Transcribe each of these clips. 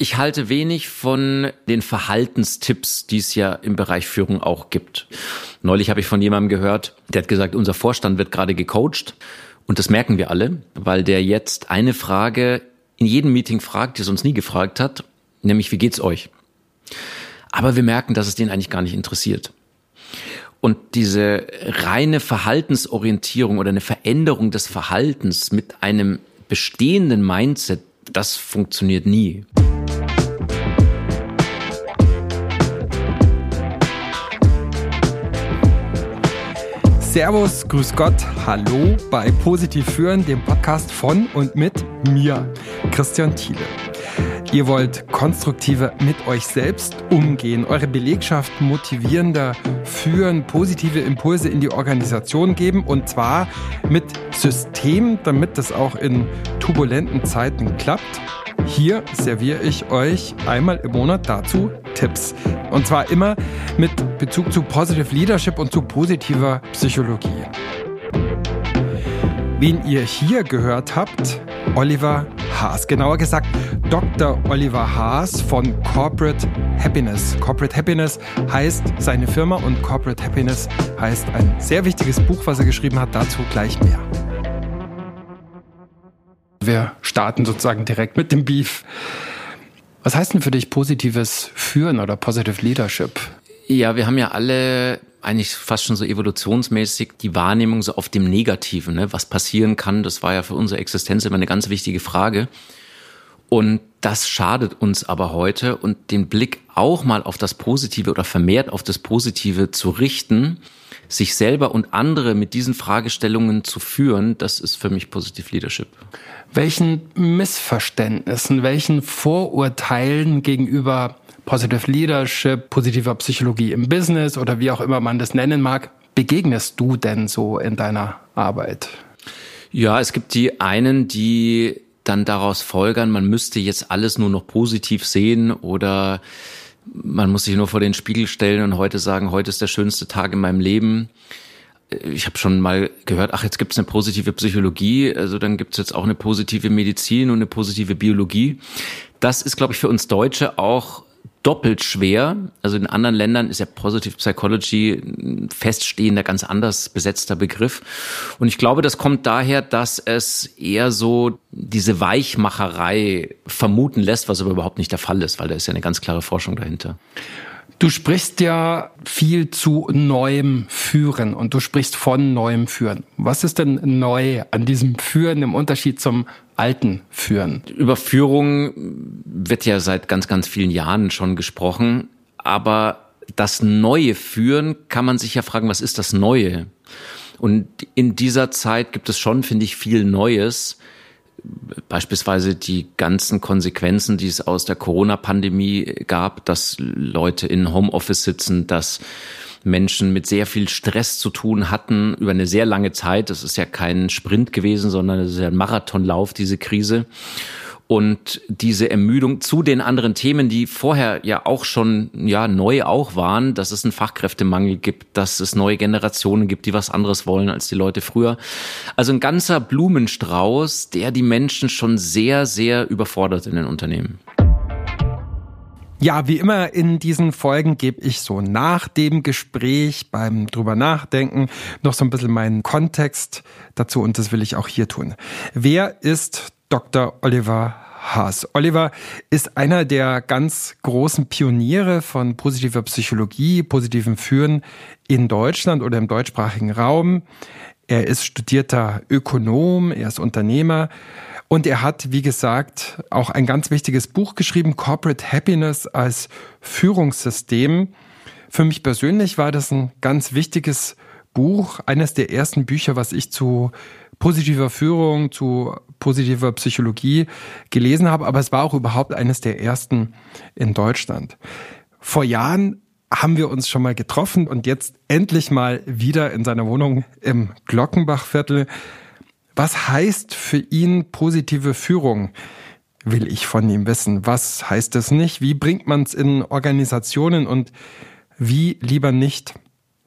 Ich halte wenig von den Verhaltenstipps, die es ja im Bereich Führung auch gibt. Neulich habe ich von jemandem gehört, der hat gesagt, unser Vorstand wird gerade gecoacht. Und das merken wir alle, weil der jetzt eine Frage in jedem Meeting fragt, die es uns nie gefragt hat, nämlich wie geht's euch? Aber wir merken, dass es den eigentlich gar nicht interessiert. Und diese reine Verhaltensorientierung oder eine Veränderung des Verhaltens mit einem bestehenden Mindset, das funktioniert nie. Servus, Grüß Gott, Hallo bei Positiv Führen, dem Podcast von und mit mir, Christian Thiele. Ihr wollt konstruktiver mit euch selbst umgehen, eure Belegschaft motivierender führen, positive Impulse in die Organisation geben und zwar mit System, damit das auch in turbulenten Zeiten klappt. Hier serviere ich euch einmal im Monat dazu Tipps. Und zwar immer mit Bezug zu Positive Leadership und zu positiver Psychologie. Wen ihr hier gehört habt, Oliver Haas. Genauer gesagt, Dr. Oliver Haas von Corporate Happiness. Corporate Happiness heißt seine Firma und Corporate Happiness heißt ein sehr wichtiges Buch, was er geschrieben hat. Dazu gleich mehr. Wir starten sozusagen direkt mit dem Beef. Was heißt denn für dich positives Führen oder Positive Leadership? Ja, wir haben ja alle eigentlich fast schon so evolutionsmäßig die Wahrnehmung so auf dem Negativen, ne? was passieren kann. Das war ja für unsere Existenz immer eine ganz wichtige Frage. Und das schadet uns aber heute und den Blick auch mal auf das Positive oder vermehrt auf das Positive zu richten, sich selber und andere mit diesen Fragestellungen zu führen, das ist für mich Positive Leadership welchen Missverständnissen, welchen Vorurteilen gegenüber Positive Leadership, positiver Psychologie im Business oder wie auch immer man das nennen mag, begegnest du denn so in deiner Arbeit? Ja, es gibt die einen, die dann daraus folgern, man müsste jetzt alles nur noch positiv sehen oder man muss sich nur vor den Spiegel stellen und heute sagen, heute ist der schönste Tag in meinem Leben ich habe schon mal gehört, ach, jetzt gibt es eine positive Psychologie, also dann gibt es jetzt auch eine positive Medizin und eine positive Biologie. Das ist, glaube ich, für uns Deutsche auch doppelt schwer. Also in anderen Ländern ist ja Positive Psychology ein feststehender, ganz anders besetzter Begriff. Und ich glaube, das kommt daher, dass es eher so diese Weichmacherei vermuten lässt, was aber überhaupt nicht der Fall ist, weil da ist ja eine ganz klare Forschung dahinter. Du sprichst ja viel zu neuem Führen und du sprichst von neuem Führen. Was ist denn neu an diesem Führen im Unterschied zum alten Führen? Über Führung wird ja seit ganz, ganz vielen Jahren schon gesprochen, aber das neue Führen kann man sich ja fragen, was ist das Neue? Und in dieser Zeit gibt es schon, finde ich, viel Neues beispielsweise die ganzen Konsequenzen, die es aus der Corona-Pandemie gab, dass Leute in Homeoffice sitzen, dass Menschen mit sehr viel Stress zu tun hatten über eine sehr lange Zeit. Das ist ja kein Sprint gewesen, sondern es ist ja ein Marathonlauf, diese Krise und diese Ermüdung zu den anderen Themen, die vorher ja auch schon ja neu auch waren, dass es einen Fachkräftemangel gibt, dass es neue Generationen gibt, die was anderes wollen als die Leute früher. Also ein ganzer Blumenstrauß, der die Menschen schon sehr sehr überfordert in den Unternehmen. Ja, wie immer in diesen Folgen gebe ich so nach dem Gespräch beim drüber nachdenken noch so ein bisschen meinen Kontext dazu und das will ich auch hier tun. Wer ist Dr. Oliver Haas. Oliver ist einer der ganz großen Pioniere von positiver Psychologie, positivem Führen in Deutschland oder im deutschsprachigen Raum. Er ist studierter Ökonom, er ist Unternehmer und er hat, wie gesagt, auch ein ganz wichtiges Buch geschrieben, Corporate Happiness als Führungssystem. Für mich persönlich war das ein ganz wichtiges Buch, eines der ersten Bücher, was ich zu positiver Führung, zu positiver Psychologie gelesen habe, aber es war auch überhaupt eines der ersten in Deutschland. Vor Jahren haben wir uns schon mal getroffen und jetzt endlich mal wieder in seiner Wohnung im Glockenbachviertel. Was heißt für ihn positive Führung? Will ich von ihm wissen. Was heißt es nicht? Wie bringt man es in Organisationen und wie lieber nicht?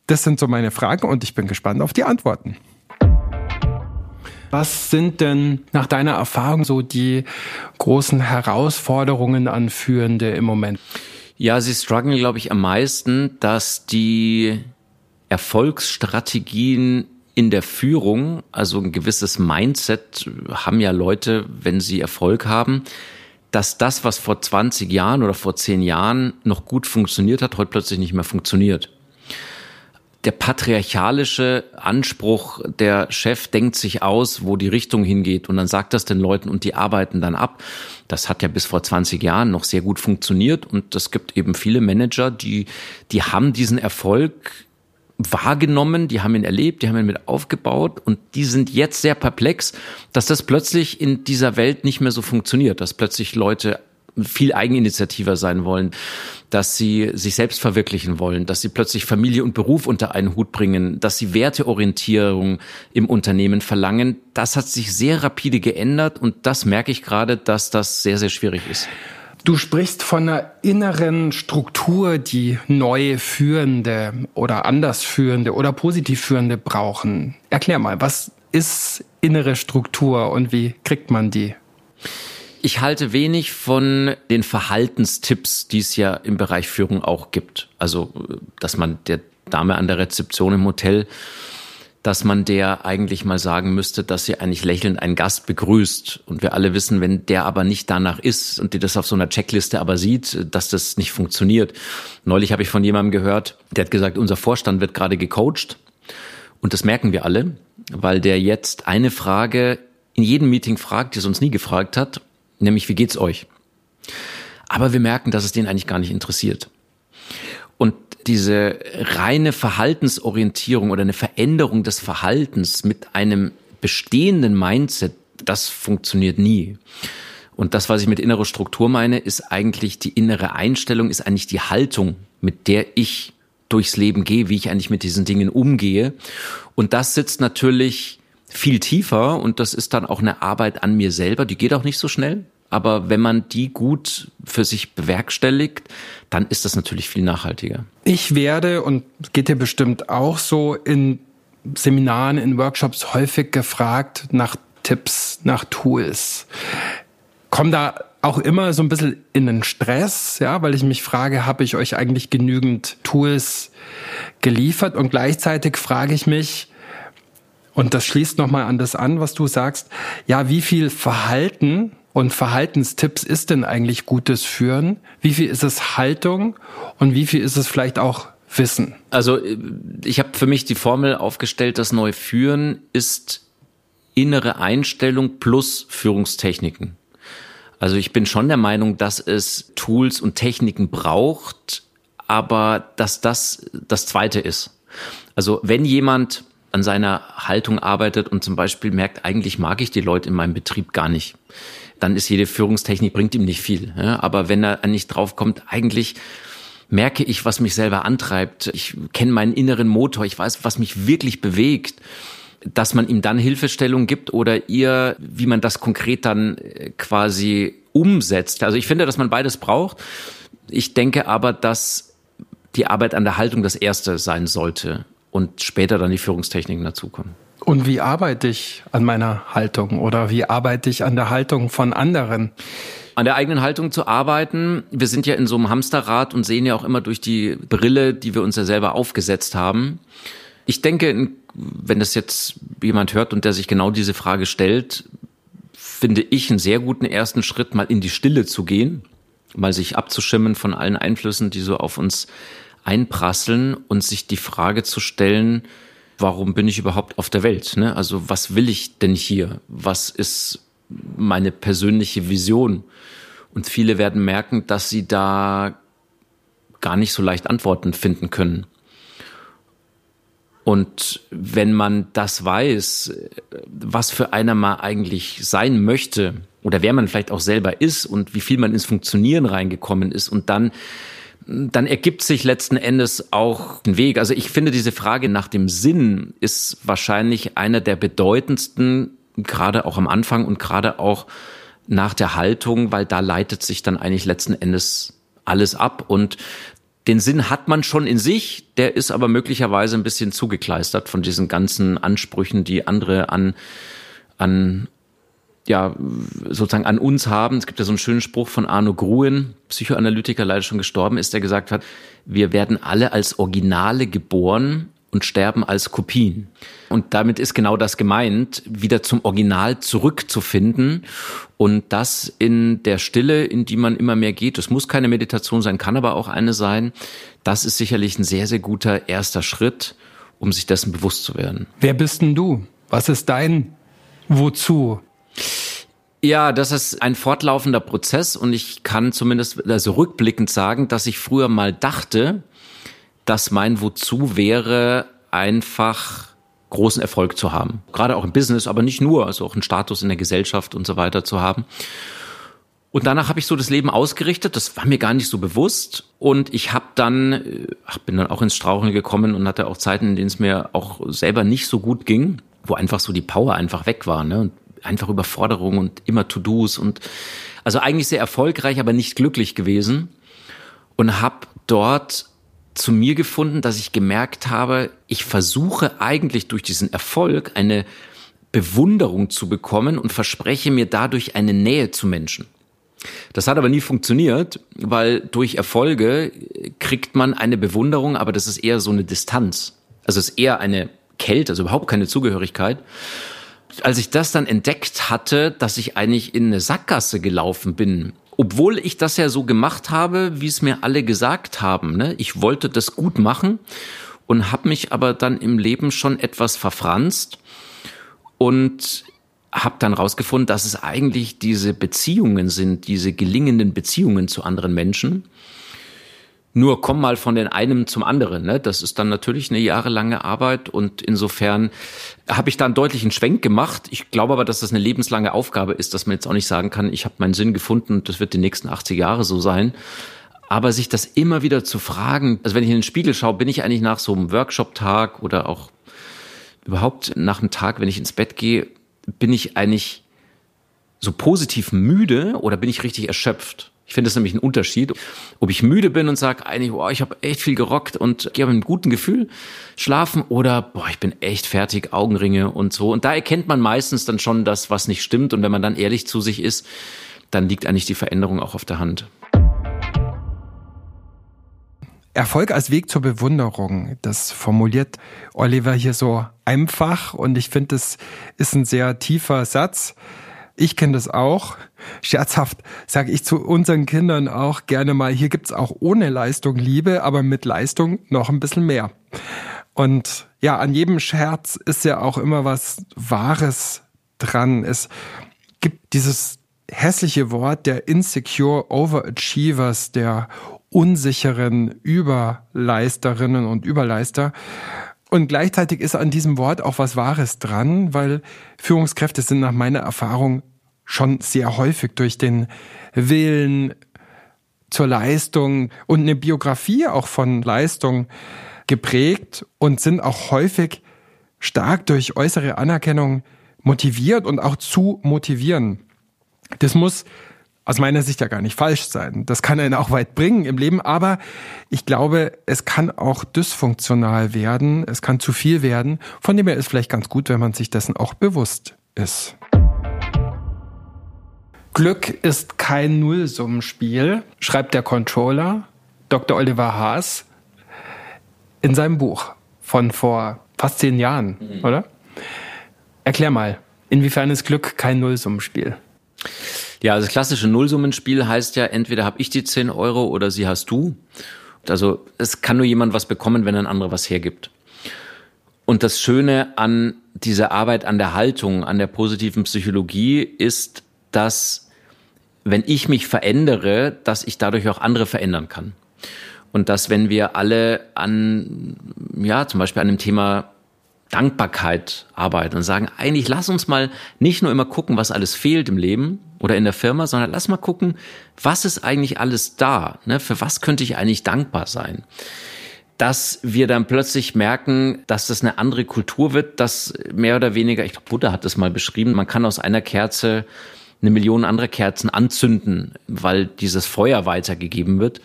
Das sind so meine Fragen und ich bin gespannt auf die Antworten. Was sind denn nach deiner Erfahrung so die großen Herausforderungen an Führende im Moment? Ja, sie strugglen, glaube ich, am meisten, dass die Erfolgsstrategien in der Führung, also ein gewisses Mindset haben ja Leute, wenn sie Erfolg haben, dass das, was vor 20 Jahren oder vor 10 Jahren noch gut funktioniert hat, heute plötzlich nicht mehr funktioniert. Der patriarchalische Anspruch, der Chef denkt sich aus, wo die Richtung hingeht und dann sagt das den Leuten und die arbeiten dann ab. Das hat ja bis vor 20 Jahren noch sehr gut funktioniert und es gibt eben viele Manager, die, die haben diesen Erfolg wahrgenommen, die haben ihn erlebt, die haben ihn mit aufgebaut und die sind jetzt sehr perplex, dass das plötzlich in dieser Welt nicht mehr so funktioniert, dass plötzlich Leute viel eigeninitiativer sein wollen, dass sie sich selbst verwirklichen wollen, dass sie plötzlich Familie und Beruf unter einen Hut bringen, dass sie Werteorientierung im Unternehmen verlangen. Das hat sich sehr rapide geändert und das merke ich gerade, dass das sehr, sehr schwierig ist. Du sprichst von einer inneren Struktur, die neue Führende oder anders Führende oder positiv Führende brauchen. Erklär mal, was ist innere Struktur und wie kriegt man die? Ich halte wenig von den Verhaltenstipps, die es ja im Bereich Führung auch gibt. Also, dass man der Dame an der Rezeption im Hotel dass man der eigentlich mal sagen müsste, dass sie eigentlich lächelnd einen Gast begrüßt. Und wir alle wissen, wenn der aber nicht danach ist und die das auf so einer Checkliste aber sieht, dass das nicht funktioniert. Neulich habe ich von jemandem gehört, der hat gesagt, unser Vorstand wird gerade gecoacht. Und das merken wir alle, weil der jetzt eine Frage in jedem Meeting fragt, die es uns nie gefragt hat, nämlich wie geht's euch? Aber wir merken, dass es den eigentlich gar nicht interessiert. Und diese reine Verhaltensorientierung oder eine Veränderung des Verhaltens mit einem bestehenden Mindset, das funktioniert nie. Und das, was ich mit innerer Struktur meine, ist eigentlich die innere Einstellung, ist eigentlich die Haltung, mit der ich durchs Leben gehe, wie ich eigentlich mit diesen Dingen umgehe. Und das sitzt natürlich viel tiefer und das ist dann auch eine Arbeit an mir selber, die geht auch nicht so schnell. Aber wenn man die gut für sich bewerkstelligt, dann ist das natürlich viel nachhaltiger. Ich werde, und geht dir bestimmt auch so, in Seminaren, in Workshops häufig gefragt nach Tipps, nach Tools. Komm da auch immer so ein bisschen in den Stress, ja, weil ich mich frage, habe ich euch eigentlich genügend Tools geliefert? Und gleichzeitig frage ich mich, und das schließt nochmal an das an, was du sagst, ja, wie viel Verhalten und Verhaltenstipps ist denn eigentlich gutes Führen? Wie viel ist es Haltung und wie viel ist es vielleicht auch Wissen? Also ich habe für mich die Formel aufgestellt, das neue Führen ist innere Einstellung plus Führungstechniken. Also ich bin schon der Meinung, dass es Tools und Techniken braucht, aber dass das das Zweite ist. Also wenn jemand an seiner Haltung arbeitet und zum Beispiel merkt, eigentlich mag ich die Leute in meinem Betrieb gar nicht, dann ist jede Führungstechnik bringt ihm nicht viel. Ja? Aber wenn er nicht draufkommt, eigentlich merke ich, was mich selber antreibt. Ich kenne meinen inneren Motor. Ich weiß, was mich wirklich bewegt. Dass man ihm dann Hilfestellung gibt oder ihr, wie man das konkret dann äh, quasi umsetzt. Also ich finde, dass man beides braucht. Ich denke aber, dass die Arbeit an der Haltung das erste sein sollte und später dann die Führungstechniken dazukommen. Und wie arbeite ich an meiner Haltung oder wie arbeite ich an der Haltung von anderen? An der eigenen Haltung zu arbeiten. Wir sind ja in so einem Hamsterrad und sehen ja auch immer durch die Brille, die wir uns ja selber aufgesetzt haben. Ich denke, wenn das jetzt jemand hört und der sich genau diese Frage stellt, finde ich einen sehr guten ersten Schritt, mal in die Stille zu gehen, mal sich abzuschimmen von allen Einflüssen, die so auf uns einprasseln und sich die Frage zu stellen, warum bin ich überhaupt auf der Welt? Ne? Also was will ich denn hier? Was ist meine persönliche Vision? Und viele werden merken, dass sie da gar nicht so leicht Antworten finden können. Und wenn man das weiß, was für einer man eigentlich sein möchte oder wer man vielleicht auch selber ist und wie viel man ins Funktionieren reingekommen ist und dann dann ergibt sich letzten Endes auch ein Weg. Also ich finde, diese Frage nach dem Sinn ist wahrscheinlich einer der bedeutendsten, gerade auch am Anfang und gerade auch nach der Haltung, weil da leitet sich dann eigentlich letzten Endes alles ab und den Sinn hat man schon in sich, der ist aber möglicherweise ein bisschen zugekleistert von diesen ganzen Ansprüchen, die andere an an ja, sozusagen an uns haben. Es gibt ja so einen schönen Spruch von Arno Gruen, Psychoanalytiker, leider schon gestorben ist, der gesagt hat, wir werden alle als Originale geboren und sterben als Kopien. Und damit ist genau das gemeint, wieder zum Original zurückzufinden und das in der Stille, in die man immer mehr geht. Es muss keine Meditation sein, kann aber auch eine sein. Das ist sicherlich ein sehr, sehr guter erster Schritt, um sich dessen bewusst zu werden. Wer bist denn du? Was ist dein Wozu? Ja, das ist ein fortlaufender Prozess und ich kann zumindest also rückblickend sagen, dass ich früher mal dachte, dass mein Wozu wäre, einfach großen Erfolg zu haben. Gerade auch im Business, aber nicht nur, also auch einen Status in der Gesellschaft und so weiter zu haben. Und danach habe ich so das Leben ausgerichtet. Das war mir gar nicht so bewusst. Und ich habe dann, ach, bin dann auch ins Straucheln gekommen und hatte auch Zeiten, in denen es mir auch selber nicht so gut ging, wo einfach so die Power einfach weg war. Ne? Und einfach Überforderung und immer To-Dos und also eigentlich sehr erfolgreich, aber nicht glücklich gewesen. Und habe dort zu mir gefunden, dass ich gemerkt habe, ich versuche eigentlich durch diesen Erfolg eine Bewunderung zu bekommen und verspreche mir dadurch eine Nähe zu Menschen. Das hat aber nie funktioniert, weil durch Erfolge kriegt man eine Bewunderung, aber das ist eher so eine Distanz. Also es ist eher eine Kälte, also überhaupt keine Zugehörigkeit. Als ich das dann entdeckt hatte, dass ich eigentlich in eine Sackgasse gelaufen bin, obwohl ich das ja so gemacht habe, wie es mir alle gesagt haben. Ne? Ich wollte das gut machen und habe mich aber dann im Leben schon etwas verfranst und habe dann rausgefunden, dass es eigentlich diese Beziehungen sind, diese gelingenden Beziehungen zu anderen Menschen. Nur komm mal von den einem zum anderen. Ne? Das ist dann natürlich eine jahrelange Arbeit und insofern habe ich da einen deutlichen Schwenk gemacht. Ich glaube aber, dass das eine lebenslange Aufgabe ist, dass man jetzt auch nicht sagen kann, ich habe meinen Sinn gefunden und das wird die nächsten 80 Jahre so sein. Aber sich das immer wieder zu fragen, also wenn ich in den Spiegel schaue, bin ich eigentlich nach so einem Workshop-Tag oder auch überhaupt nach einem Tag, wenn ich ins Bett gehe, bin ich eigentlich so positiv müde oder bin ich richtig erschöpft? Ich finde das nämlich ein Unterschied, ob ich müde bin und sage eigentlich, boah, ich habe echt viel gerockt und gehe mit einem guten Gefühl schlafen oder boah, ich bin echt fertig, Augenringe und so. Und da erkennt man meistens dann schon das, was nicht stimmt. Und wenn man dann ehrlich zu sich ist, dann liegt eigentlich die Veränderung auch auf der Hand. Erfolg als Weg zur Bewunderung, das formuliert Oliver hier so einfach und ich finde, das ist ein sehr tiefer Satz. Ich kenne das auch. Scherzhaft sage ich zu unseren Kindern auch gerne mal, hier gibt's auch ohne Leistung Liebe, aber mit Leistung noch ein bisschen mehr. Und ja, an jedem Scherz ist ja auch immer was Wahres dran. Es gibt dieses hässliche Wort der insecure Overachievers, der unsicheren Überleisterinnen und Überleister. Und gleichzeitig ist an diesem Wort auch was Wahres dran, weil Führungskräfte sind nach meiner Erfahrung schon sehr häufig durch den Willen zur Leistung und eine Biografie auch von Leistung geprägt und sind auch häufig stark durch äußere Anerkennung motiviert und auch zu motivieren. Das muss aus meiner Sicht ja gar nicht falsch sein. Das kann einen auch weit bringen im Leben, aber ich glaube, es kann auch dysfunktional werden, es kann zu viel werden, von dem her ist vielleicht ganz gut, wenn man sich dessen auch bewusst ist. Glück ist kein Nullsummenspiel, schreibt der Controller Dr. Oliver Haas in seinem Buch von vor fast zehn Jahren, mhm. oder? Erklär mal, inwiefern ist Glück kein Nullsummenspiel? Ja, also das klassische Nullsummenspiel heißt ja, entweder habe ich die 10 Euro oder sie hast du. Also es kann nur jemand was bekommen, wenn ein anderer was hergibt. Und das Schöne an dieser Arbeit, an der Haltung, an der positiven Psychologie ist, dass wenn ich mich verändere, dass ich dadurch auch andere verändern kann. Und dass wenn wir alle an, ja, zum Beispiel an dem Thema Dankbarkeit arbeiten und sagen, eigentlich lass uns mal nicht nur immer gucken, was alles fehlt im Leben oder in der Firma, sondern lass mal gucken, was ist eigentlich alles da? Ne? Für was könnte ich eigentlich dankbar sein? Dass wir dann plötzlich merken, dass das eine andere Kultur wird, dass mehr oder weniger, ich glaube, Buddha hat das mal beschrieben, man kann aus einer Kerze eine Million andere Kerzen anzünden, weil dieses Feuer weitergegeben wird.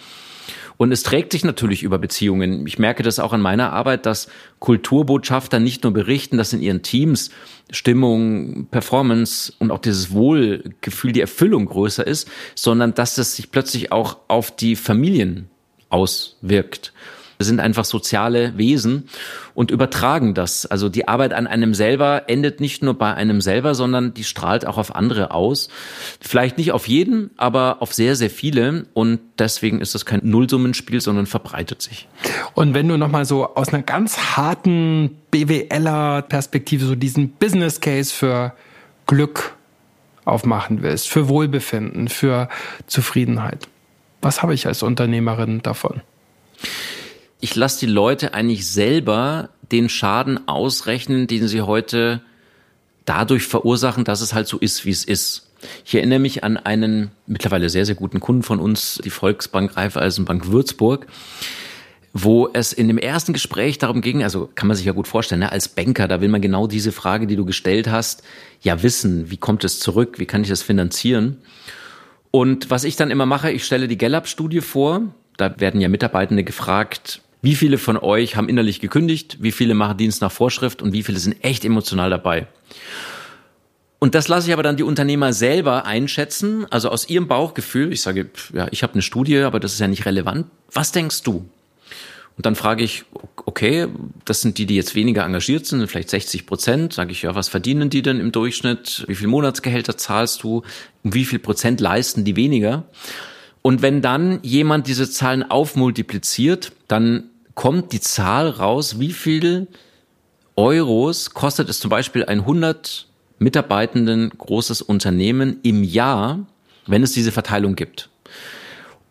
Und es trägt sich natürlich über Beziehungen. Ich merke das auch an meiner Arbeit, dass Kulturbotschafter nicht nur berichten, dass in ihren Teams Stimmung, Performance und auch dieses Wohlgefühl, die Erfüllung größer ist, sondern dass es sich plötzlich auch auf die Familien auswirkt. Sind einfach soziale Wesen und übertragen das. Also die Arbeit an einem selber endet nicht nur bei einem selber, sondern die strahlt auch auf andere aus. Vielleicht nicht auf jeden, aber auf sehr, sehr viele. Und deswegen ist das kein Nullsummenspiel, sondern verbreitet sich. Und wenn du nochmal so aus einer ganz harten BWLer-Perspektive so diesen Business Case für Glück aufmachen willst, für Wohlbefinden, für Zufriedenheit. Was habe ich als Unternehmerin davon? Ich lasse die Leute eigentlich selber den Schaden ausrechnen, den sie heute dadurch verursachen, dass es halt so ist, wie es ist. Ich erinnere mich an einen mittlerweile sehr, sehr guten Kunden von uns, die Volksbank Raiffeisenbank Würzburg, wo es in dem ersten Gespräch darum ging, also kann man sich ja gut vorstellen, ne, als Banker, da will man genau diese Frage, die du gestellt hast, ja wissen, wie kommt es zurück, wie kann ich das finanzieren? Und was ich dann immer mache, ich stelle die Gallup-Studie vor, da werden ja Mitarbeitende gefragt, wie viele von euch haben innerlich gekündigt? Wie viele machen Dienst nach Vorschrift? Und wie viele sind echt emotional dabei? Und das lasse ich aber dann die Unternehmer selber einschätzen, also aus ihrem Bauchgefühl. Ich sage, ja, ich habe eine Studie, aber das ist ja nicht relevant. Was denkst du? Und dann frage ich, okay, das sind die, die jetzt weniger engagiert sind, vielleicht 60 Prozent. Sage ich, ja, was verdienen die denn im Durchschnitt? Wie viel Monatsgehälter zahlst du? Und wie viel Prozent leisten die weniger? Und wenn dann jemand diese Zahlen aufmultipliziert, dann kommt die Zahl raus, wie viel Euros kostet es zum Beispiel ein 100 Mitarbeitenden großes Unternehmen im Jahr, wenn es diese Verteilung gibt.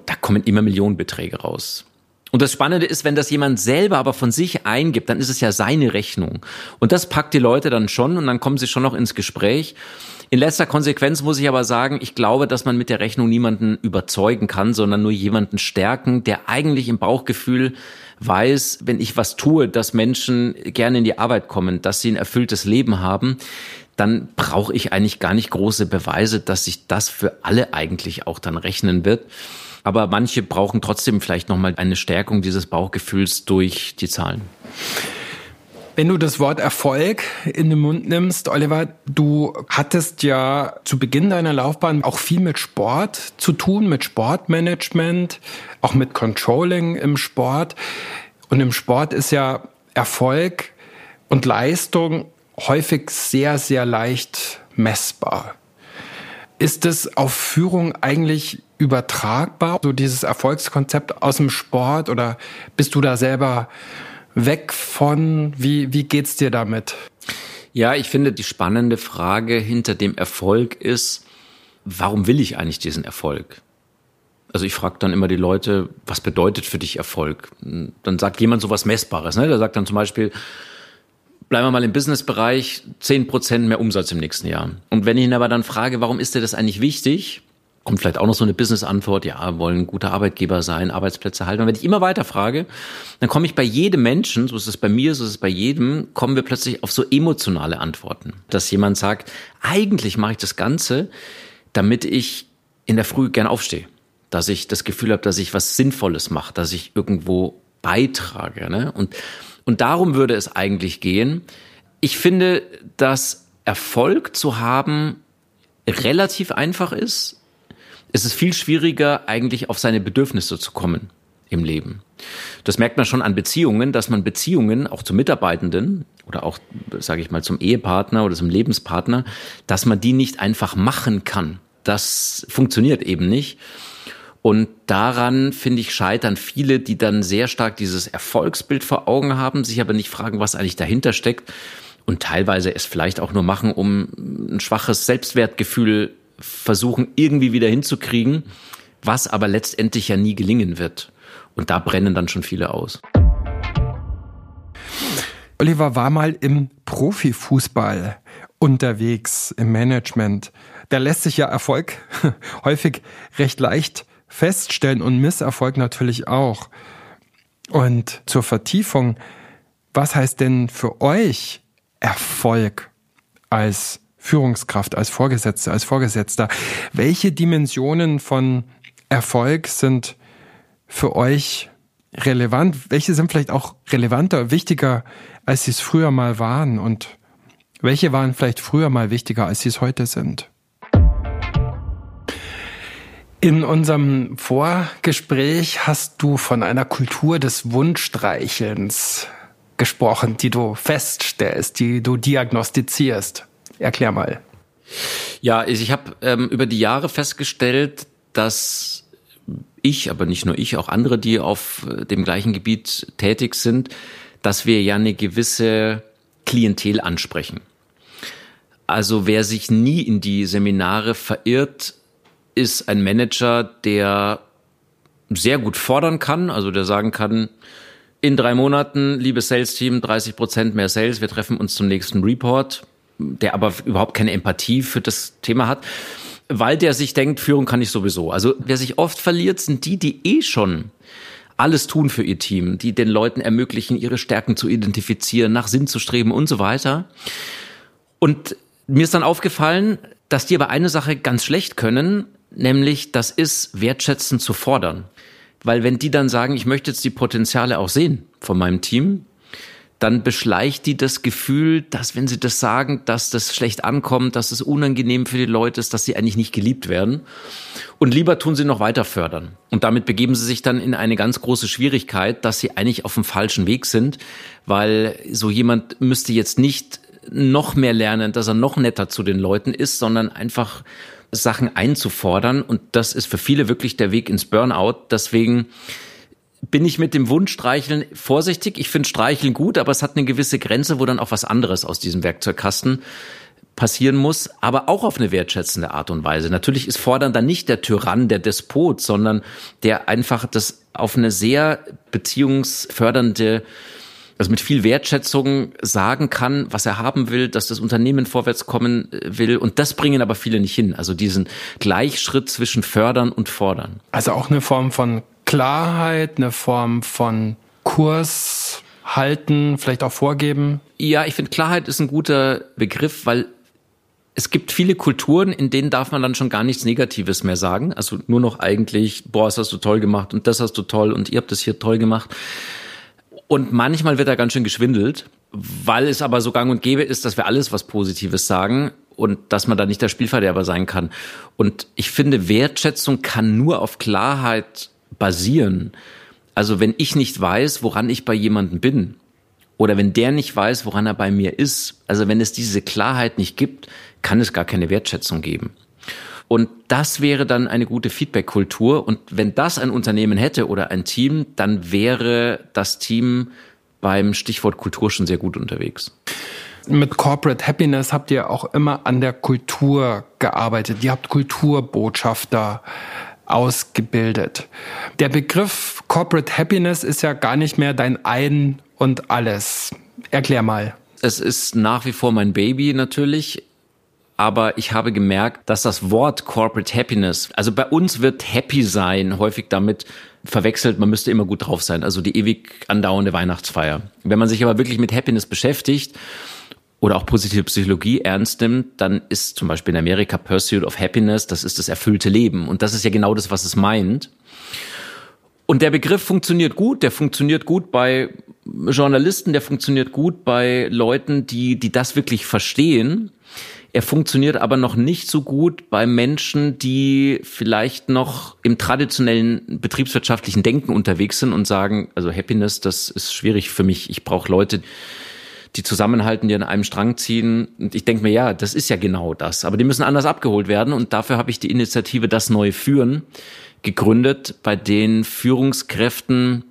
Da kommen immer Millionenbeträge raus. Und das Spannende ist, wenn das jemand selber aber von sich eingibt, dann ist es ja seine Rechnung. Und das packt die Leute dann schon und dann kommen sie schon noch ins Gespräch. In letzter Konsequenz muss ich aber sagen, ich glaube, dass man mit der Rechnung niemanden überzeugen kann, sondern nur jemanden stärken, der eigentlich im Bauchgefühl weiß, wenn ich was tue, dass Menschen gerne in die Arbeit kommen, dass sie ein erfülltes Leben haben, dann brauche ich eigentlich gar nicht große Beweise, dass sich das für alle eigentlich auch dann rechnen wird. Aber manche brauchen trotzdem vielleicht nochmal eine Stärkung dieses Bauchgefühls durch die Zahlen. Wenn du das Wort Erfolg in den Mund nimmst, Oliver, du hattest ja zu Beginn deiner Laufbahn auch viel mit Sport zu tun, mit Sportmanagement, auch mit Controlling im Sport. Und im Sport ist ja Erfolg und Leistung häufig sehr, sehr leicht messbar. Ist es auf Führung eigentlich übertragbar, so dieses Erfolgskonzept aus dem Sport oder bist du da selber weg von? Wie, wie geht's dir damit? Ja, ich finde, die spannende Frage hinter dem Erfolg ist, warum will ich eigentlich diesen Erfolg? Also ich frage dann immer die Leute, was bedeutet für dich Erfolg? Dann sagt jemand so was Messbares. Ne? Der sagt dann zum Beispiel, bleiben wir mal im Businessbereich, zehn Prozent mehr Umsatz im nächsten Jahr. Und wenn ich ihn aber dann frage, warum ist dir das eigentlich wichtig? Kommt vielleicht auch noch so eine Business-Antwort, ja, wollen guter Arbeitgeber sein, Arbeitsplätze halten. Und wenn ich immer weiter frage, dann komme ich bei jedem Menschen, so ist es bei mir, so ist es bei jedem, kommen wir plötzlich auf so emotionale Antworten. Dass jemand sagt, eigentlich mache ich das Ganze, damit ich in der Früh gern aufstehe. Dass ich das Gefühl habe, dass ich was Sinnvolles mache, dass ich irgendwo beitrage. Ne? Und, und darum würde es eigentlich gehen. Ich finde, dass Erfolg zu haben relativ einfach ist, es ist viel schwieriger, eigentlich auf seine Bedürfnisse zu kommen im Leben. Das merkt man schon an Beziehungen, dass man Beziehungen auch zu Mitarbeitenden oder auch, sage ich mal, zum Ehepartner oder zum Lebenspartner, dass man die nicht einfach machen kann. Das funktioniert eben nicht. Und daran, finde ich, scheitern viele, die dann sehr stark dieses Erfolgsbild vor Augen haben, sich aber nicht fragen, was eigentlich dahinter steckt und teilweise es vielleicht auch nur machen, um ein schwaches Selbstwertgefühl versuchen irgendwie wieder hinzukriegen, was aber letztendlich ja nie gelingen wird. Und da brennen dann schon viele aus. Oliver war mal im Profifußball unterwegs, im Management. Da lässt sich ja Erfolg häufig recht leicht feststellen und Misserfolg natürlich auch. Und zur Vertiefung, was heißt denn für euch Erfolg als Führungskraft, als Vorgesetzte, als Vorgesetzter. Welche Dimensionen von Erfolg sind für euch relevant? Welche sind vielleicht auch relevanter, wichtiger, als sie es früher mal waren? Und welche waren vielleicht früher mal wichtiger, als sie es heute sind? In unserem Vorgespräch hast du von einer Kultur des Wunschstreichelns gesprochen, die du feststellst, die du diagnostizierst. Erklär mal. Ja, ich habe ähm, über die Jahre festgestellt, dass ich, aber nicht nur ich, auch andere, die auf äh, dem gleichen Gebiet tätig sind, dass wir ja eine gewisse Klientel ansprechen. Also wer sich nie in die Seminare verirrt, ist ein Manager, der sehr gut fordern kann, also der sagen kann, in drei Monaten, liebes Sales-Team, 30 Prozent mehr Sales, wir treffen uns zum nächsten Report, der aber überhaupt keine Empathie für das Thema hat weil der sich denkt, Führung kann ich sowieso. Also wer sich oft verliert, sind die, die eh schon alles tun für ihr Team, die den Leuten ermöglichen, ihre Stärken zu identifizieren, nach Sinn zu streben und so weiter. Und mir ist dann aufgefallen, dass die aber eine Sache ganz schlecht können, nämlich das ist wertschätzend zu fordern. Weil wenn die dann sagen, ich möchte jetzt die Potenziale auch sehen von meinem Team, dann beschleicht die das Gefühl, dass wenn sie das sagen, dass das schlecht ankommt, dass es unangenehm für die Leute ist, dass sie eigentlich nicht geliebt werden. Und lieber tun sie noch weiter fördern. Und damit begeben sie sich dann in eine ganz große Schwierigkeit, dass sie eigentlich auf dem falschen Weg sind, weil so jemand müsste jetzt nicht noch mehr lernen, dass er noch netter zu den Leuten ist, sondern einfach Sachen einzufordern. Und das ist für viele wirklich der Weg ins Burnout. Deswegen bin ich mit dem Wunsch streicheln vorsichtig. Ich finde Streicheln gut, aber es hat eine gewisse Grenze, wo dann auch was anderes aus diesem Werkzeugkasten passieren muss, aber auch auf eine wertschätzende Art und Weise. Natürlich ist Fordern dann nicht der Tyrann, der Despot, sondern der einfach das auf eine sehr beziehungsfördernde also mit viel Wertschätzung sagen kann, was er haben will, dass das Unternehmen vorwärts kommen äh, will. Und das bringen aber viele nicht hin. Also diesen Gleichschritt zwischen fördern und fordern. Also auch eine Form von Klarheit, eine Form von Kurs halten, vielleicht auch vorgeben? Ja, ich finde Klarheit ist ein guter Begriff, weil es gibt viele Kulturen, in denen darf man dann schon gar nichts Negatives mehr sagen. Also nur noch eigentlich, boah, das hast du toll gemacht und das hast du toll und ihr habt das hier toll gemacht. Und manchmal wird da ganz schön geschwindelt, weil es aber so gang und gäbe ist, dass wir alles was Positives sagen und dass man da nicht der Spielverderber sein kann. Und ich finde, Wertschätzung kann nur auf Klarheit basieren. Also wenn ich nicht weiß, woran ich bei jemandem bin, oder wenn der nicht weiß, woran er bei mir ist, also wenn es diese Klarheit nicht gibt, kann es gar keine Wertschätzung geben. Und das wäre dann eine gute Feedback-Kultur. Und wenn das ein Unternehmen hätte oder ein Team, dann wäre das Team beim Stichwort Kultur schon sehr gut unterwegs. Mit Corporate Happiness habt ihr auch immer an der Kultur gearbeitet. Ihr habt Kulturbotschafter ausgebildet. Der Begriff Corporate Happiness ist ja gar nicht mehr dein Ein und alles. Erklär mal. Es ist nach wie vor mein Baby natürlich. Aber ich habe gemerkt, dass das Wort Corporate Happiness, also bei uns wird Happy sein häufig damit verwechselt, man müsste immer gut drauf sein, also die ewig andauernde Weihnachtsfeier. Wenn man sich aber wirklich mit Happiness beschäftigt, oder auch positive Psychologie ernst nimmt, dann ist zum Beispiel in Amerika Pursuit of Happiness, das ist das erfüllte Leben. Und das ist ja genau das, was es meint. Und der Begriff funktioniert gut, der funktioniert gut bei Journalisten, der funktioniert gut bei Leuten, die, die das wirklich verstehen. Er funktioniert aber noch nicht so gut bei Menschen, die vielleicht noch im traditionellen betriebswirtschaftlichen Denken unterwegs sind und sagen, also Happiness, das ist schwierig für mich. Ich brauche Leute, die zusammenhalten, die an einem Strang ziehen. Und ich denke mir, ja, das ist ja genau das. Aber die müssen anders abgeholt werden. Und dafür habe ich die Initiative Das Neue Führen gegründet, bei den Führungskräften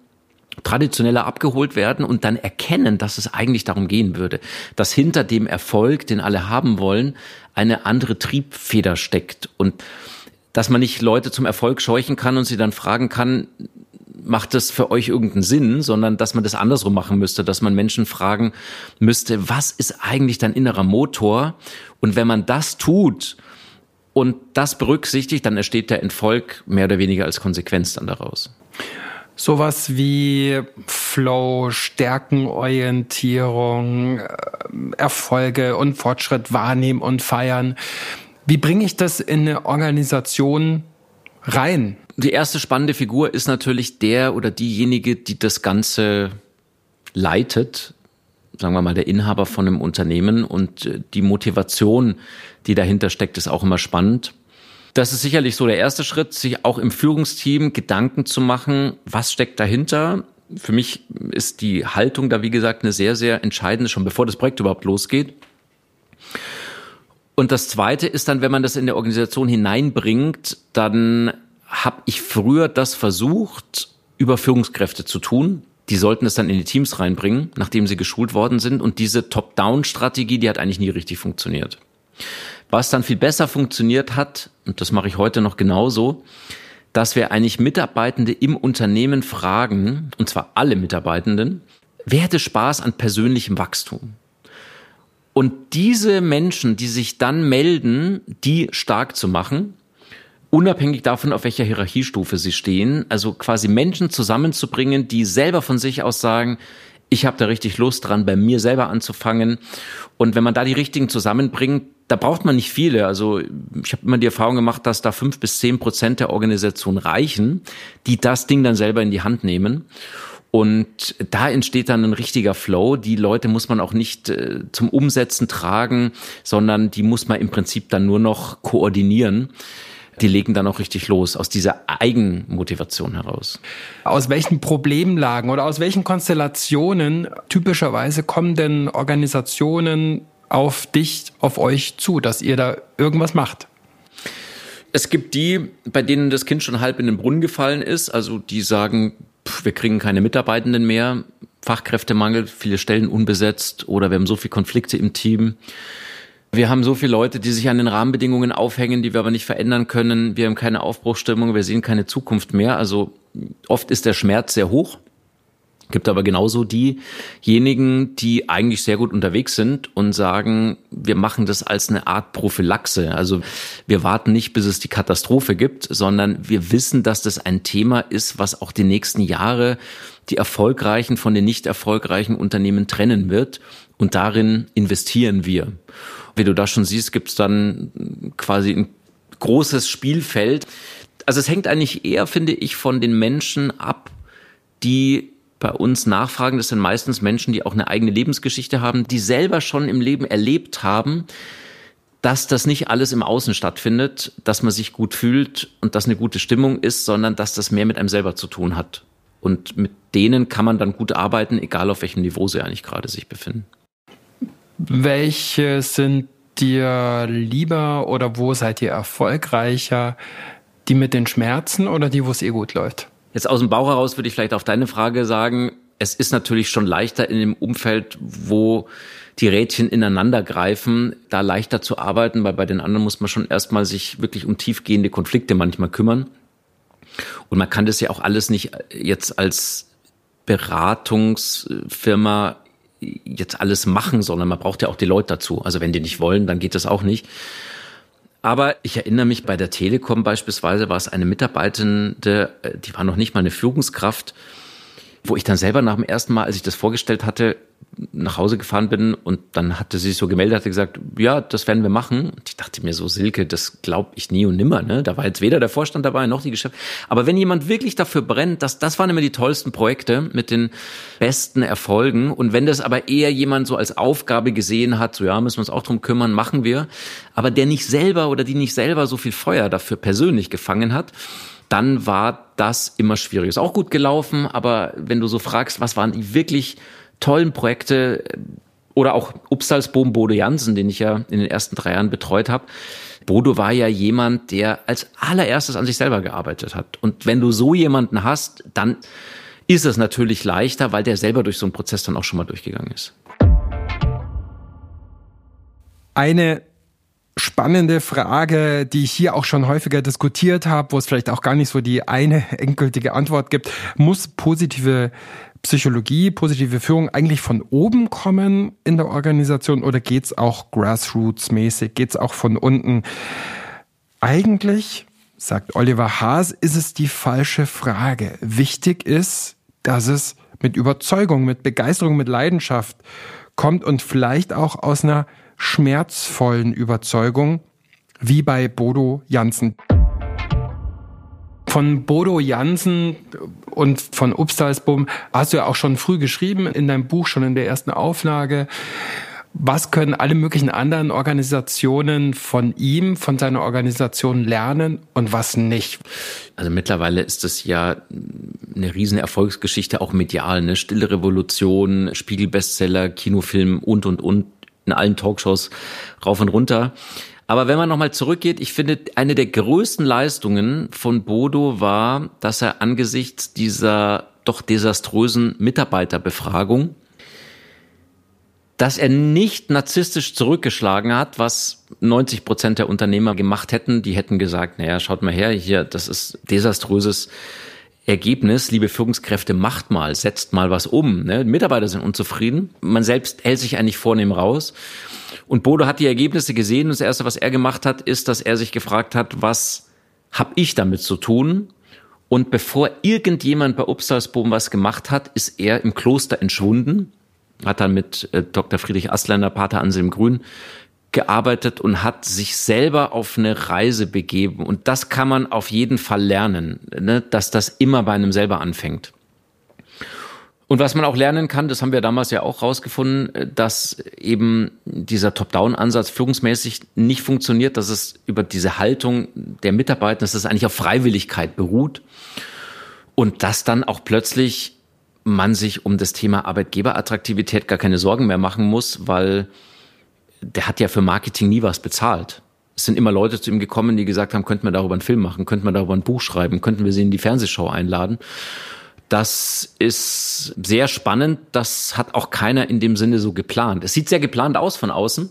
traditioneller abgeholt werden und dann erkennen, dass es eigentlich darum gehen würde, dass hinter dem Erfolg, den alle haben wollen, eine andere Triebfeder steckt und dass man nicht Leute zum Erfolg scheuchen kann und sie dann fragen kann, macht das für euch irgendeinen Sinn, sondern dass man das andersrum machen müsste, dass man Menschen fragen müsste, was ist eigentlich dein innerer Motor? Und wenn man das tut und das berücksichtigt, dann entsteht der Erfolg mehr oder weniger als Konsequenz dann daraus. Sowas wie Flow, Stärkenorientierung, äh, Erfolge und Fortschritt wahrnehmen und feiern. Wie bringe ich das in eine Organisation rein? Die erste spannende Figur ist natürlich der oder diejenige, die das Ganze leitet, sagen wir mal, der Inhaber von einem Unternehmen und äh, die Motivation, die dahinter steckt, ist auch immer spannend. Das ist sicherlich so der erste Schritt, sich auch im Führungsteam Gedanken zu machen, was steckt dahinter. Für mich ist die Haltung da, wie gesagt, eine sehr, sehr entscheidende, schon bevor das Projekt überhaupt losgeht. Und das Zweite ist dann, wenn man das in der Organisation hineinbringt, dann habe ich früher das versucht, über Führungskräfte zu tun. Die sollten es dann in die Teams reinbringen, nachdem sie geschult worden sind. Und diese Top-Down-Strategie, die hat eigentlich nie richtig funktioniert. Was dann viel besser funktioniert hat, und das mache ich heute noch genauso, dass wir eigentlich Mitarbeitende im Unternehmen fragen, und zwar alle Mitarbeitenden, wer hätte Spaß an persönlichem Wachstum? Und diese Menschen, die sich dann melden, die stark zu machen, unabhängig davon, auf welcher Hierarchiestufe sie stehen, also quasi Menschen zusammenzubringen, die selber von sich aus sagen, ich habe da richtig Lust dran, bei mir selber anzufangen. Und wenn man da die richtigen zusammenbringt, da braucht man nicht viele. Also ich habe immer die Erfahrung gemacht, dass da fünf bis zehn Prozent der Organisation reichen, die das Ding dann selber in die Hand nehmen. Und da entsteht dann ein richtiger Flow. Die Leute muss man auch nicht äh, zum Umsetzen tragen, sondern die muss man im Prinzip dann nur noch koordinieren die legen dann auch richtig los aus dieser Eigenmotivation heraus. Aus welchen Problemlagen oder aus welchen Konstellationen typischerweise kommen denn Organisationen auf dich, auf euch zu, dass ihr da irgendwas macht? Es gibt die, bei denen das Kind schon halb in den Brunnen gefallen ist, also die sagen, pff, wir kriegen keine Mitarbeitenden mehr, Fachkräftemangel, viele Stellen unbesetzt oder wir haben so viele Konflikte im Team. Wir haben so viele Leute, die sich an den Rahmenbedingungen aufhängen, die wir aber nicht verändern können. Wir haben keine Aufbruchstimmung, wir sehen keine Zukunft mehr. Also oft ist der Schmerz sehr hoch. Gibt aber genauso diejenigen, die eigentlich sehr gut unterwegs sind und sagen, wir machen das als eine Art Prophylaxe. Also wir warten nicht, bis es die Katastrophe gibt, sondern wir wissen, dass das ein Thema ist, was auch die nächsten Jahre die erfolgreichen von den nicht erfolgreichen Unternehmen trennen wird. Und darin investieren wir. Wie du da schon siehst, gibt es dann quasi ein großes Spielfeld. Also es hängt eigentlich eher, finde ich, von den Menschen ab, die bei uns nachfragen. Das sind meistens Menschen, die auch eine eigene Lebensgeschichte haben, die selber schon im Leben erlebt haben, dass das nicht alles im Außen stattfindet, dass man sich gut fühlt und dass eine gute Stimmung ist, sondern dass das mehr mit einem selber zu tun hat. Und mit denen kann man dann gut arbeiten, egal auf welchem Niveau sie eigentlich gerade sich befinden. Welche sind dir lieber oder wo seid ihr erfolgreicher? Die mit den Schmerzen oder die, wo es eh gut läuft? Jetzt aus dem Bauch heraus würde ich vielleicht auf deine Frage sagen, es ist natürlich schon leichter in dem Umfeld, wo die Rädchen ineinander greifen, da leichter zu arbeiten, weil bei den anderen muss man schon erstmal sich wirklich um tiefgehende Konflikte manchmal kümmern. Und man kann das ja auch alles nicht jetzt als Beratungsfirma jetzt alles machen, sondern man braucht ja auch die Leute dazu. Also wenn die nicht wollen, dann geht das auch nicht. Aber ich erinnere mich, bei der Telekom beispielsweise war es eine Mitarbeitende, äh, die war noch nicht mal eine Führungskraft, wo ich dann selber nach dem ersten Mal, als ich das vorgestellt hatte, nach Hause gefahren bin und dann hatte sie sich so gemeldet, hatte gesagt, ja, das werden wir machen. Und ich dachte mir so, Silke, das glaube ich nie und nimmer. Ne? Da war jetzt weder der Vorstand dabei noch die Geschäfte. Aber wenn jemand wirklich dafür brennt, das, das waren immer die tollsten Projekte mit den besten Erfolgen. Und wenn das aber eher jemand so als Aufgabe gesehen hat, so ja, müssen wir uns auch drum kümmern, machen wir. Aber der nicht selber oder die nicht selber so viel Feuer dafür persönlich gefangen hat, dann war das immer schwierig. Ist auch gut gelaufen, aber wenn du so fragst, was waren die wirklich tollen Projekte oder auch Upsalsboom Bodo Jansen, den ich ja in den ersten drei Jahren betreut habe. Bodo war ja jemand, der als allererstes an sich selber gearbeitet hat. Und wenn du so jemanden hast, dann ist es natürlich leichter, weil der selber durch so einen Prozess dann auch schon mal durchgegangen ist. Eine spannende Frage, die ich hier auch schon häufiger diskutiert habe, wo es vielleicht auch gar nicht so die eine endgültige Antwort gibt. Muss positive Psychologie, positive Führung eigentlich von oben kommen in der Organisation oder geht's auch grassroots-mäßig, geht's auch von unten? Eigentlich, sagt Oliver Haas, ist es die falsche Frage. Wichtig ist, dass es mit Überzeugung, mit Begeisterung, mit Leidenschaft kommt und vielleicht auch aus einer schmerzvollen Überzeugung, wie bei Bodo Janssen. Von Bodo Jansen und von Upstalsboom hast du ja auch schon früh geschrieben, in deinem Buch, schon in der ersten Auflage. Was können alle möglichen anderen Organisationen von ihm, von seiner Organisation lernen und was nicht? Also mittlerweile ist es ja eine riesen Erfolgsgeschichte, auch medial, eine stille Revolution, Spiegelbestseller, Kinofilm und, und, und, in allen Talkshows rauf und runter. Aber wenn man nochmal zurückgeht, ich finde, eine der größten Leistungen von Bodo war, dass er angesichts dieser doch desaströsen Mitarbeiterbefragung dass er nicht narzisstisch zurückgeschlagen hat, was 90 Prozent der Unternehmer gemacht hätten. Die hätten gesagt, naja, schaut mal her, hier, das ist desaströses Ergebnis. Liebe Führungskräfte, macht mal, setzt mal was um. Ne? Mitarbeiter sind unzufrieden. Man selbst hält sich eigentlich vornehm raus. Und Bodo hat die Ergebnisse gesehen und das Erste, was er gemacht hat, ist, dass er sich gefragt hat, was habe ich damit zu tun? Und bevor irgendjemand bei Upsalsboom was gemacht hat, ist er im Kloster entschwunden hat dann mit äh, Dr. Friedrich Asländer, Pater Anselm Grün gearbeitet und hat sich selber auf eine Reise begeben. Und das kann man auf jeden Fall lernen, ne? dass das immer bei einem selber anfängt. Und was man auch lernen kann, das haben wir damals ja auch rausgefunden, dass eben dieser Top-Down-Ansatz führungsmäßig nicht funktioniert, dass es über diese Haltung der Mitarbeiter, dass es eigentlich auf Freiwilligkeit beruht und dass dann auch plötzlich man sich um das Thema Arbeitgeberattraktivität gar keine Sorgen mehr machen muss, weil der hat ja für Marketing nie was bezahlt. Es sind immer Leute zu ihm gekommen, die gesagt haben, könnten wir darüber einen Film machen, könnten wir darüber ein Buch schreiben, könnten wir sie in die Fernsehshow einladen. Das ist sehr spannend. Das hat auch keiner in dem Sinne so geplant. Es sieht sehr geplant aus von außen,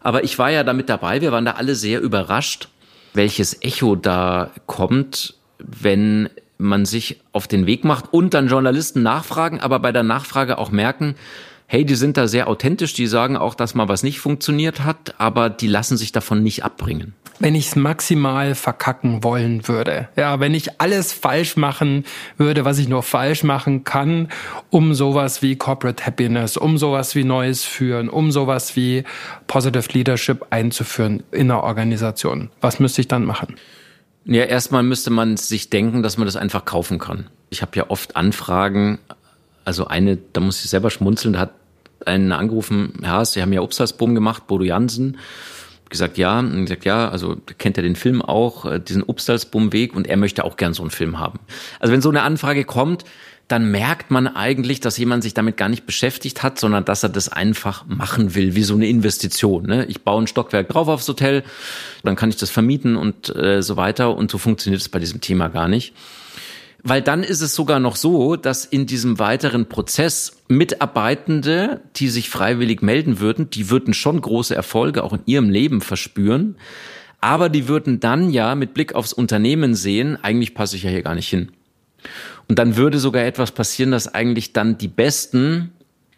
aber ich war ja damit dabei. Wir waren da alle sehr überrascht, welches Echo da kommt, wenn man sich auf den Weg macht und dann Journalisten nachfragen, aber bei der Nachfrage auch merken, hey, die sind da sehr authentisch, die sagen auch, dass mal was nicht funktioniert hat, aber die lassen sich davon nicht abbringen. Wenn ich es maximal verkacken wollen würde, ja, wenn ich alles falsch machen würde, was ich nur falsch machen kann, um sowas wie Corporate Happiness, um sowas wie Neues führen, um sowas wie Positive Leadership einzuführen in einer Organisation, was müsste ich dann machen? Ja, erstmal müsste man sich denken, dass man das einfach kaufen kann. Ich habe ja oft Anfragen, also eine, da muss ich selber schmunzeln, da hat einen angerufen, ja, Sie haben ja Obstalsboom gemacht, Bodo Jansen. Gesagt, ja, und gesagt, ja, also kennt er den Film auch, äh, diesen Obstalsboom-Weg und er möchte auch gern so einen Film haben. Also wenn so eine Anfrage kommt, dann merkt man eigentlich, dass jemand sich damit gar nicht beschäftigt hat, sondern dass er das einfach machen will, wie so eine Investition. Ne? Ich baue ein Stockwerk drauf aufs Hotel, dann kann ich das vermieten und äh, so weiter. Und so funktioniert es bei diesem Thema gar nicht. Weil dann ist es sogar noch so, dass in diesem weiteren Prozess Mitarbeitende, die sich freiwillig melden würden, die würden schon große Erfolge auch in ihrem Leben verspüren. Aber die würden dann ja mit Blick aufs Unternehmen sehen, eigentlich passe ich ja hier gar nicht hin. Und dann würde sogar etwas passieren, dass eigentlich dann die besten,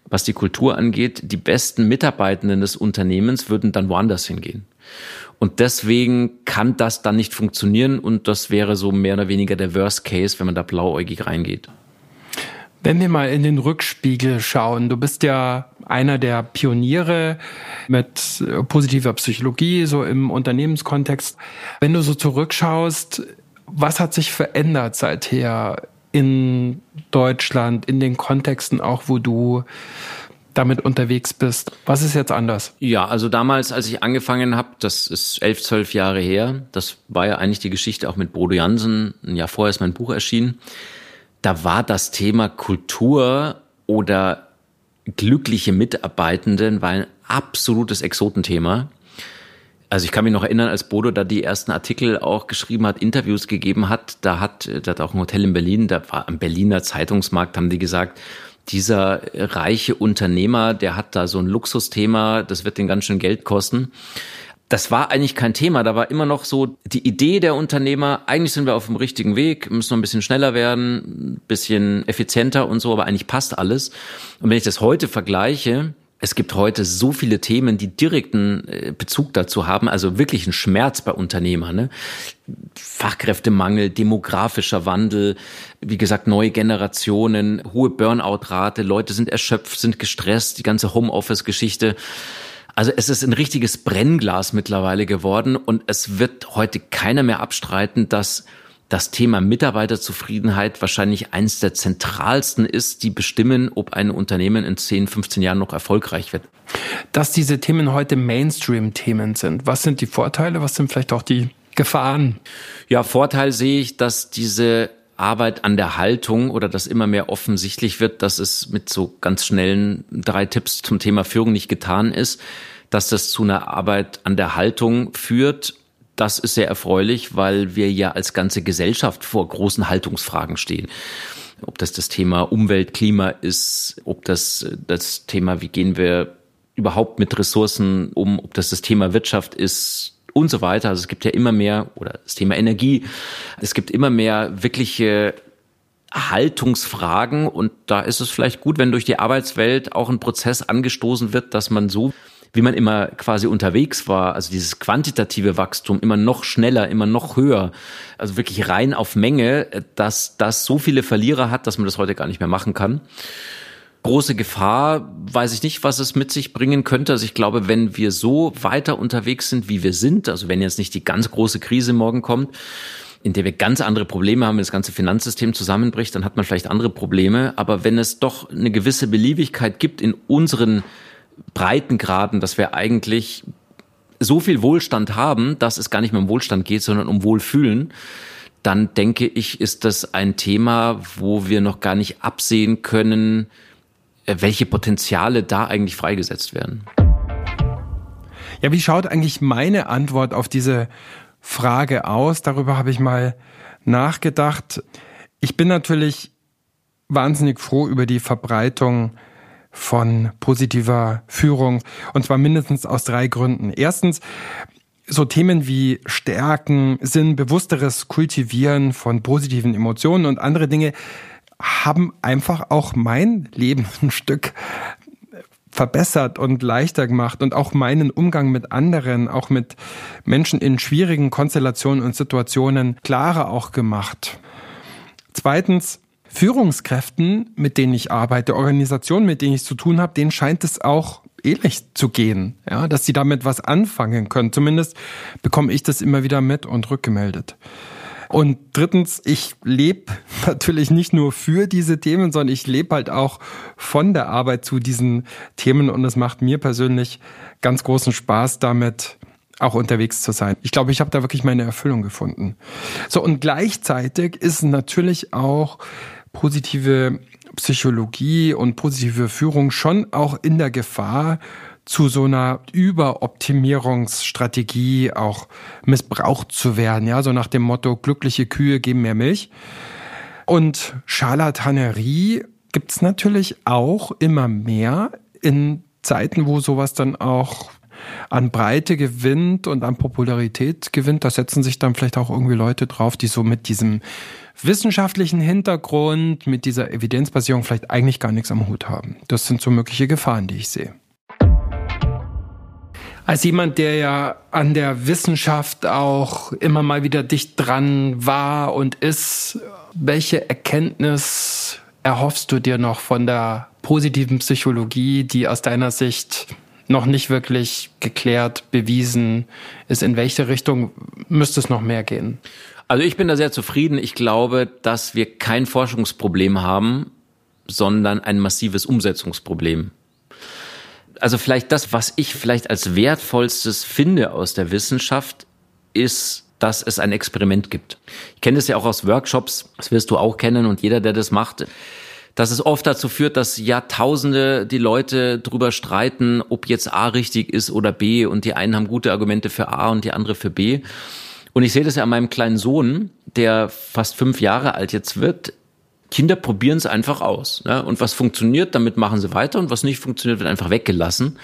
was die Kultur angeht, die besten Mitarbeitenden des Unternehmens würden dann woanders hingehen. Und deswegen kann das dann nicht funktionieren und das wäre so mehr oder weniger der Worst Case, wenn man da blauäugig reingeht. Wenn wir mal in den Rückspiegel schauen, du bist ja einer der Pioniere mit positiver Psychologie, so im Unternehmenskontext. Wenn du so zurückschaust, was hat sich verändert seither in Deutschland, in den Kontexten auch, wo du damit unterwegs bist. Was ist jetzt anders? Ja, also damals, als ich angefangen habe, das ist elf, zwölf Jahre her, das war ja eigentlich die Geschichte auch mit Bodo Jansen, ein Jahr vorher ist mein Buch erschienen, da war das Thema Kultur oder glückliche Mitarbeitenden war ein absolutes Exotenthema. Also ich kann mich noch erinnern, als Bodo da die ersten Artikel auch geschrieben hat, Interviews gegeben hat, da hat, da hat auch ein Hotel in Berlin, da war am Berliner Zeitungsmarkt, haben die gesagt, dieser reiche Unternehmer, der hat da so ein Luxusthema, das wird den ganz schön Geld kosten. Das war eigentlich kein Thema. Da war immer noch so die Idee der Unternehmer, eigentlich sind wir auf dem richtigen Weg, müssen noch ein bisschen schneller werden, ein bisschen effizienter und so, aber eigentlich passt alles. Und wenn ich das heute vergleiche, es gibt heute so viele Themen, die direkten äh, Bezug dazu haben, also wirklich ein Schmerz bei Unternehmern. Ne? Fachkräftemangel, demografischer Wandel, wie gesagt, neue Generationen, hohe Burnout-Rate, Leute sind erschöpft, sind gestresst, die ganze Homeoffice-Geschichte. Also es ist ein richtiges Brennglas mittlerweile geworden und es wird heute keiner mehr abstreiten, dass das Thema Mitarbeiterzufriedenheit wahrscheinlich eines der zentralsten ist, die bestimmen, ob ein Unternehmen in 10, 15 Jahren noch erfolgreich wird. Dass diese Themen heute Mainstream-Themen sind, was sind die Vorteile, was sind vielleicht auch die Gefahren? Ja, Vorteil sehe ich, dass diese Arbeit an der Haltung oder dass immer mehr offensichtlich wird, dass es mit so ganz schnellen drei Tipps zum Thema Führung nicht getan ist, dass das zu einer Arbeit an der Haltung führt das ist sehr erfreulich, weil wir ja als ganze Gesellschaft vor großen Haltungsfragen stehen. Ob das das Thema Umwelt, Klima ist, ob das das Thema, wie gehen wir überhaupt mit Ressourcen um, ob das das Thema Wirtschaft ist und so weiter. Also es gibt ja immer mehr, oder das Thema Energie, es gibt immer mehr wirkliche Haltungsfragen und da ist es vielleicht gut, wenn durch die Arbeitswelt auch ein Prozess angestoßen wird, dass man so wie man immer quasi unterwegs war, also dieses quantitative Wachstum immer noch schneller, immer noch höher, also wirklich rein auf Menge, dass das so viele Verlierer hat, dass man das heute gar nicht mehr machen kann. Große Gefahr, weiß ich nicht, was es mit sich bringen könnte. Also ich glaube, wenn wir so weiter unterwegs sind, wie wir sind, also wenn jetzt nicht die ganz große Krise morgen kommt, in der wir ganz andere Probleme haben, wenn das ganze Finanzsystem zusammenbricht, dann hat man vielleicht andere Probleme. Aber wenn es doch eine gewisse Beliebigkeit gibt in unseren Breitengraden, dass wir eigentlich so viel Wohlstand haben, dass es gar nicht mehr um Wohlstand geht, sondern um Wohlfühlen, dann denke ich, ist das ein Thema, wo wir noch gar nicht absehen können, äh, welche Potenziale da eigentlich freigesetzt werden. Ja, wie schaut eigentlich meine Antwort auf diese Frage aus? Darüber habe ich mal nachgedacht. Ich bin natürlich wahnsinnig froh über die Verbreitung von positiver Führung. Und zwar mindestens aus drei Gründen. Erstens, so Themen wie Stärken, Sinn, bewussteres Kultivieren von positiven Emotionen und andere Dinge haben einfach auch mein Leben ein Stück verbessert und leichter gemacht und auch meinen Umgang mit anderen, auch mit Menschen in schwierigen Konstellationen und Situationen klarer auch gemacht. Zweitens, Führungskräften, mit denen ich arbeite, Organisationen, mit denen ich zu tun habe, denen scheint es auch ähnlich zu gehen, ja, dass sie damit was anfangen können. Zumindest bekomme ich das immer wieder mit und rückgemeldet. Und drittens, ich lebe natürlich nicht nur für diese Themen, sondern ich lebe halt auch von der Arbeit zu diesen Themen und es macht mir persönlich ganz großen Spaß damit, auch unterwegs zu sein. Ich glaube, ich habe da wirklich meine Erfüllung gefunden. So, und gleichzeitig ist natürlich auch positive Psychologie und positive Führung schon auch in der Gefahr, zu so einer Überoptimierungsstrategie auch missbraucht zu werden. Ja, so nach dem Motto, glückliche Kühe geben mehr Milch. Und Scharlatanerie gibt's natürlich auch immer mehr in Zeiten, wo sowas dann auch an Breite gewinnt und an Popularität gewinnt. Da setzen sich dann vielleicht auch irgendwie Leute drauf, die so mit diesem wissenschaftlichen Hintergrund, mit dieser Evidenzbasierung vielleicht eigentlich gar nichts am Hut haben. Das sind so mögliche Gefahren, die ich sehe. Als jemand, der ja an der Wissenschaft auch immer mal wieder dicht dran war und ist, welche Erkenntnis erhoffst du dir noch von der positiven Psychologie, die aus deiner Sicht noch nicht wirklich geklärt, bewiesen ist? In welche Richtung müsste es noch mehr gehen? Also ich bin da sehr zufrieden. Ich glaube, dass wir kein Forschungsproblem haben, sondern ein massives Umsetzungsproblem. Also vielleicht das, was ich vielleicht als wertvollstes finde aus der Wissenschaft, ist, dass es ein Experiment gibt. Ich kenne das ja auch aus Workshops, das wirst du auch kennen und jeder, der das macht, dass es oft dazu führt, dass Jahrtausende die Leute drüber streiten, ob jetzt A richtig ist oder B und die einen haben gute Argumente für A und die andere für B. Und ich sehe das ja an meinem kleinen Sohn, der fast fünf Jahre alt jetzt wird. Kinder probieren es einfach aus. Ne? Und was funktioniert, damit machen sie weiter und was nicht funktioniert, wird einfach weggelassen.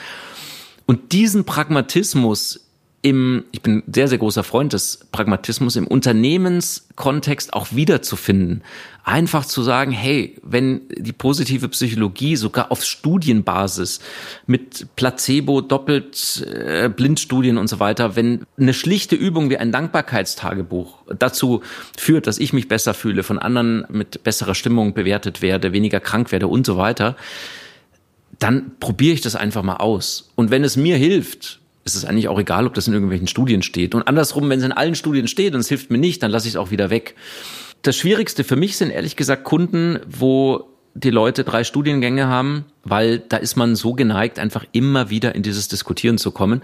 Und diesen Pragmatismus im, ich bin sehr, sehr großer Freund des Pragmatismus, im Unternehmenskontext auch wiederzufinden. Einfach zu sagen, hey, wenn die positive Psychologie sogar auf Studienbasis mit Placebo, doppelt äh, Blindstudien und so weiter, wenn eine schlichte Übung wie ein Dankbarkeitstagebuch dazu führt, dass ich mich besser fühle, von anderen mit besserer Stimmung bewertet werde, weniger krank werde und so weiter, dann probiere ich das einfach mal aus. Und wenn es mir hilft, ist es eigentlich auch egal, ob das in irgendwelchen Studien steht. Und andersrum, wenn es in allen Studien steht und es hilft mir nicht, dann lasse ich es auch wieder weg. Das Schwierigste für mich sind ehrlich gesagt Kunden, wo die Leute drei Studiengänge haben, weil da ist man so geneigt, einfach immer wieder in dieses Diskutieren zu kommen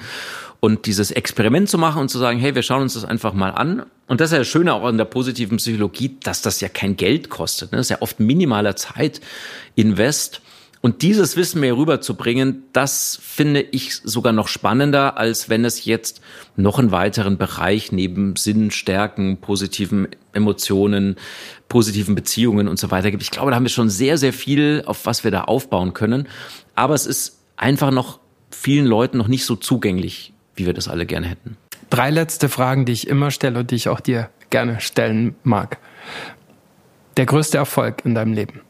und dieses Experiment zu machen und zu sagen, hey, wir schauen uns das einfach mal an. Und das ist ja das Schöne auch an der positiven Psychologie, dass das ja kein Geld kostet. Ne? Das ist ja oft minimaler Zeitinvest. Und dieses Wissen mehr rüberzubringen, das finde ich sogar noch spannender, als wenn es jetzt noch einen weiteren Bereich neben Sinn, Stärken, positiven Emotionen, positiven Beziehungen und so weiter gibt. Ich glaube, da haben wir schon sehr, sehr viel, auf was wir da aufbauen können. Aber es ist einfach noch vielen Leuten noch nicht so zugänglich, wie wir das alle gerne hätten. Drei letzte Fragen, die ich immer stelle und die ich auch dir gerne stellen mag. Der größte Erfolg in deinem Leben?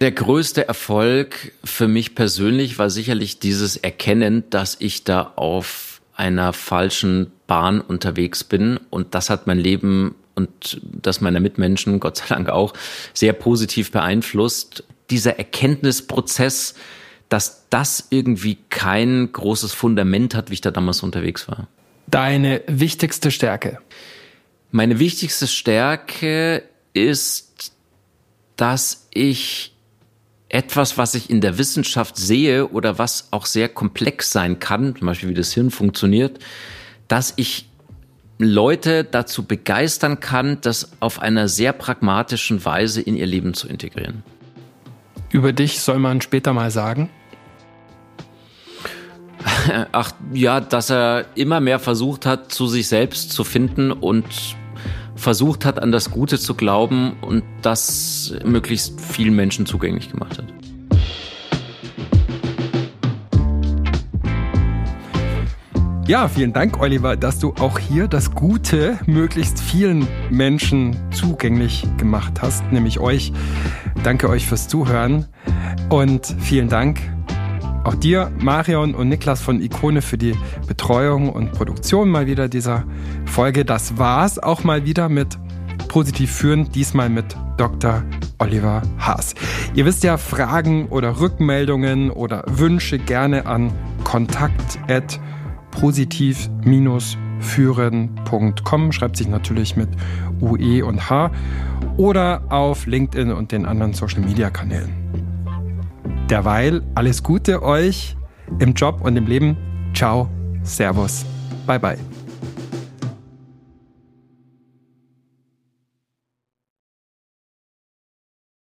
Der größte Erfolg für mich persönlich war sicherlich dieses Erkennen, dass ich da auf einer falschen Bahn unterwegs bin. Und das hat mein Leben und das meiner Mitmenschen, Gott sei Dank auch, sehr positiv beeinflusst. Dieser Erkenntnisprozess, dass das irgendwie kein großes Fundament hat, wie ich da damals unterwegs war. Deine wichtigste Stärke? Meine wichtigste Stärke ist, dass ich etwas, was ich in der Wissenschaft sehe oder was auch sehr komplex sein kann, zum Beispiel wie das Hirn funktioniert, dass ich Leute dazu begeistern kann, das auf einer sehr pragmatischen Weise in ihr Leben zu integrieren. Über dich soll man später mal sagen? Ach ja, dass er immer mehr versucht hat, zu sich selbst zu finden und versucht hat, an das Gute zu glauben und das möglichst vielen Menschen zugänglich gemacht hat. Ja, vielen Dank, Oliver, dass du auch hier das Gute möglichst vielen Menschen zugänglich gemacht hast, nämlich euch. Danke euch fürs Zuhören und vielen Dank auch dir, Marion und Niklas von Ikone für die Betreuung und Produktion mal wieder dieser Folge. Das war's auch mal wieder mit Positiv führen, diesmal mit Dr. Oliver Haas. Ihr wisst ja, Fragen oder Rückmeldungen oder Wünsche gerne an kontakt positiv-führen.com. Schreibt sich natürlich mit UE und H oder auf LinkedIn und den anderen Social Media Kanälen. Derweil alles Gute euch im Job und im Leben. Ciao, Servus, bye bye.